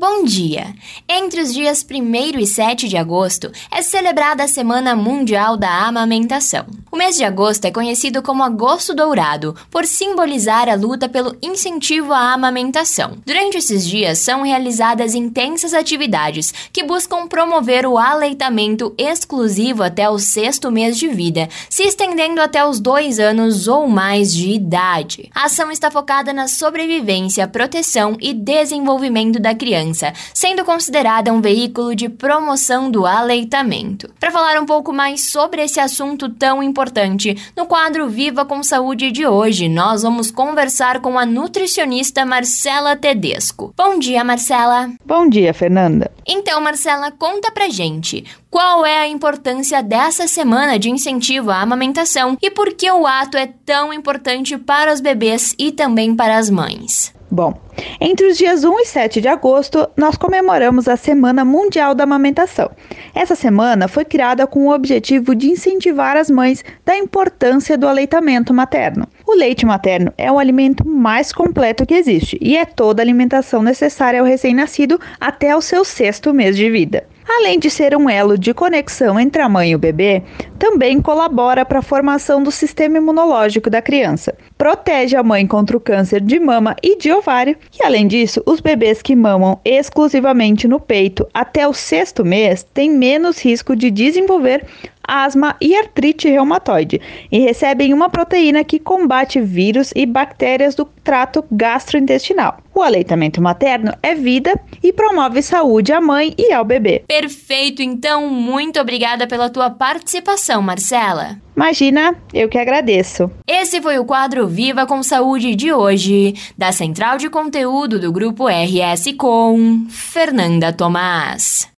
Bom dia! Entre os dias 1 e 7 de agosto é celebrada a Semana Mundial da Amamentação. O mês de agosto é conhecido como Agosto Dourado, por simbolizar a luta pelo incentivo à amamentação. Durante esses dias são realizadas intensas atividades que buscam promover o aleitamento exclusivo até o sexto mês de vida, se estendendo até os dois anos ou mais de idade. A ação está focada na sobrevivência, proteção e desenvolvimento da criança criança, sendo considerada um veículo de promoção do aleitamento. Para falar um pouco mais sobre esse assunto tão importante, no quadro Viva com Saúde de hoje, nós vamos conversar com a nutricionista Marcela Tedesco. Bom dia, Marcela. Bom dia, Fernanda. Então, Marcela, conta pra gente. Qual é a importância dessa semana de incentivo à amamentação e por que o ato é tão importante para os bebês e também para as mães? Bom, entre os dias 1 e 7 de agosto, nós comemoramos a Semana Mundial da Amamentação. Essa semana foi criada com o objetivo de incentivar as mães da importância do aleitamento materno. O leite materno é o alimento mais completo que existe e é toda a alimentação necessária ao recém-nascido até o seu sexto mês de vida. Além de ser um elo de conexão entre a mãe e o bebê, também colabora para a formação do sistema imunológico da criança. Protege a mãe contra o câncer de mama e de ovário, e além disso, os bebês que mamam exclusivamente no peito até o sexto mês têm menos risco de desenvolver asma e artrite reumatoide e recebem uma proteína que combate vírus e bactérias do trato gastrointestinal. O aleitamento materno é vida e promove saúde à mãe e ao bebê. Perfeito, então muito obrigada pela tua participação, Marcela. Imagina, eu que agradeço. Esse foi o quadro Viva com Saúde de hoje, da Central de Conteúdo do Grupo RS com Fernanda Tomás.